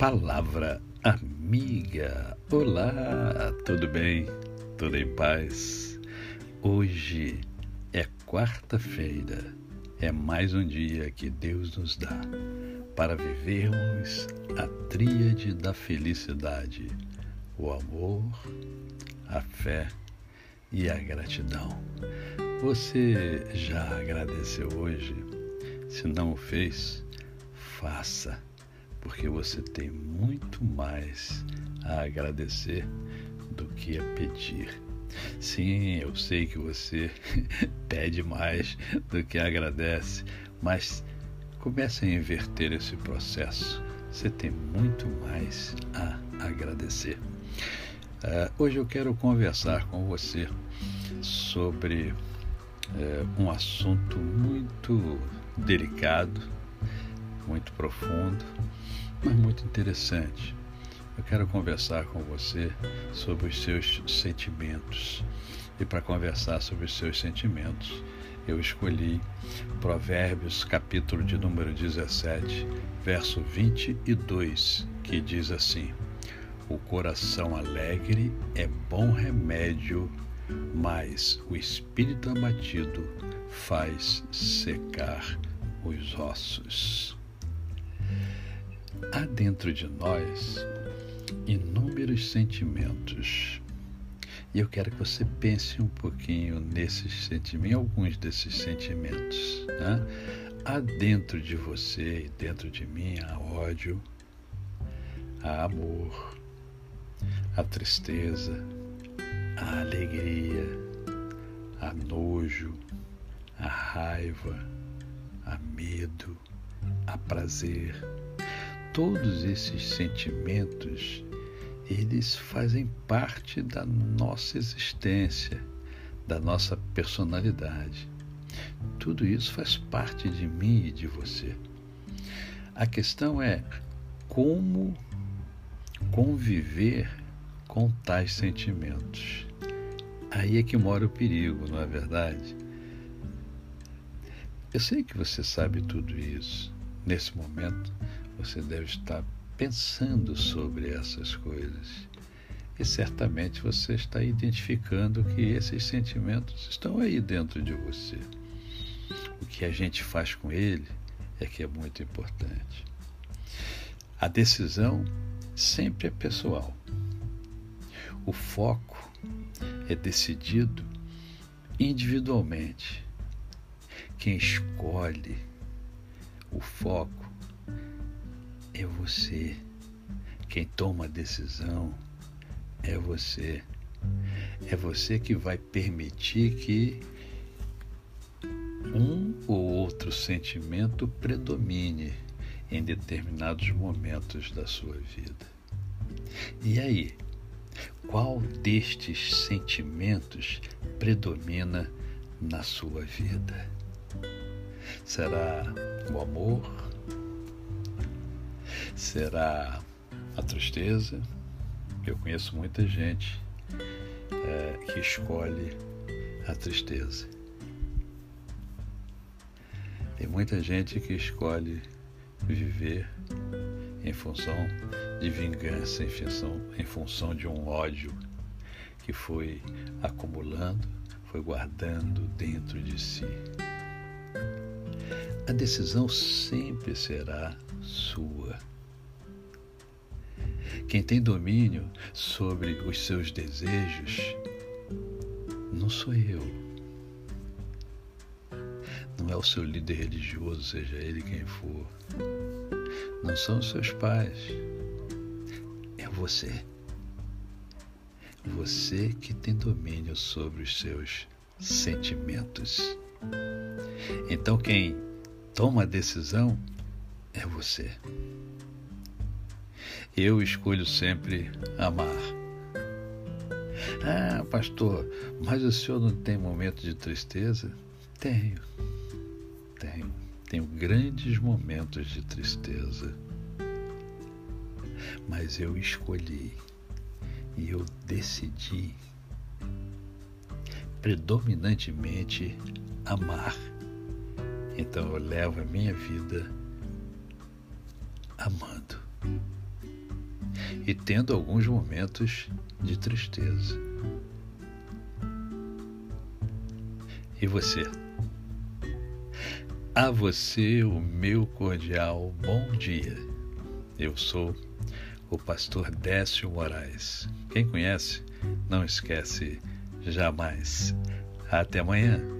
Palavra amiga. Olá, tudo bem? Tudo em paz? Hoje é quarta-feira. É mais um dia que Deus nos dá para vivermos a tríade da felicidade: o amor, a fé e a gratidão. Você já agradeceu hoje? Se não o fez, faça porque você tem muito mais a agradecer do que a pedir. Sim, eu sei que você pede mais do que agradece, mas comece a inverter esse processo. Você tem muito mais a agradecer. Uh, hoje eu quero conversar com você sobre uh, um assunto muito delicado, muito profundo, mas muito interessante. Eu quero conversar com você sobre os seus sentimentos. E para conversar sobre os seus sentimentos, eu escolhi Provérbios, capítulo de número 17, verso 22, que diz assim: O coração alegre é bom remédio, mas o espírito abatido faz secar os ossos. Há dentro de nós inúmeros sentimentos. E eu quero que você pense um pouquinho nesses sentimentos, em alguns desses sentimentos. Né? Há dentro de você e dentro de mim há ódio, há amor, há tristeza, há alegria, há nojo, há raiva, há medo, há prazer todos esses sentimentos, eles fazem parte da nossa existência, da nossa personalidade. Tudo isso faz parte de mim e de você. A questão é como conviver com tais sentimentos. Aí é que mora o perigo, não é verdade? Eu sei que você sabe tudo isso. Nesse momento, você deve estar pensando sobre essas coisas. E certamente você está identificando que esses sentimentos estão aí dentro de você. O que a gente faz com ele é que é muito importante. A decisão sempre é pessoal. O foco é decidido individualmente. Quem escolhe o foco é você. Quem toma a decisão é você. É você que vai permitir que um ou outro sentimento predomine em determinados momentos da sua vida. E aí, qual destes sentimentos predomina na sua vida? Será o amor? Será a tristeza. Eu conheço muita gente é, que escolhe a tristeza. Tem muita gente que escolhe viver em função de vingança, em função, em função de um ódio que foi acumulando, foi guardando dentro de si. A decisão sempre será sua. Quem tem domínio sobre os seus desejos não sou eu. Não é o seu líder religioso, seja ele quem for. Não são os seus pais. É você. Você que tem domínio sobre os seus sentimentos. Então, quem toma a decisão é você. Eu escolho sempre amar. Ah, pastor, mas o senhor não tem momentos de tristeza? Tenho, tenho. Tenho grandes momentos de tristeza. Mas eu escolhi e eu decidi predominantemente amar. Então eu levo a minha vida amando. E tendo alguns momentos de tristeza. E você? A você o meu cordial bom dia. Eu sou o pastor Décio Moraes. Quem conhece, não esquece jamais. Até amanhã.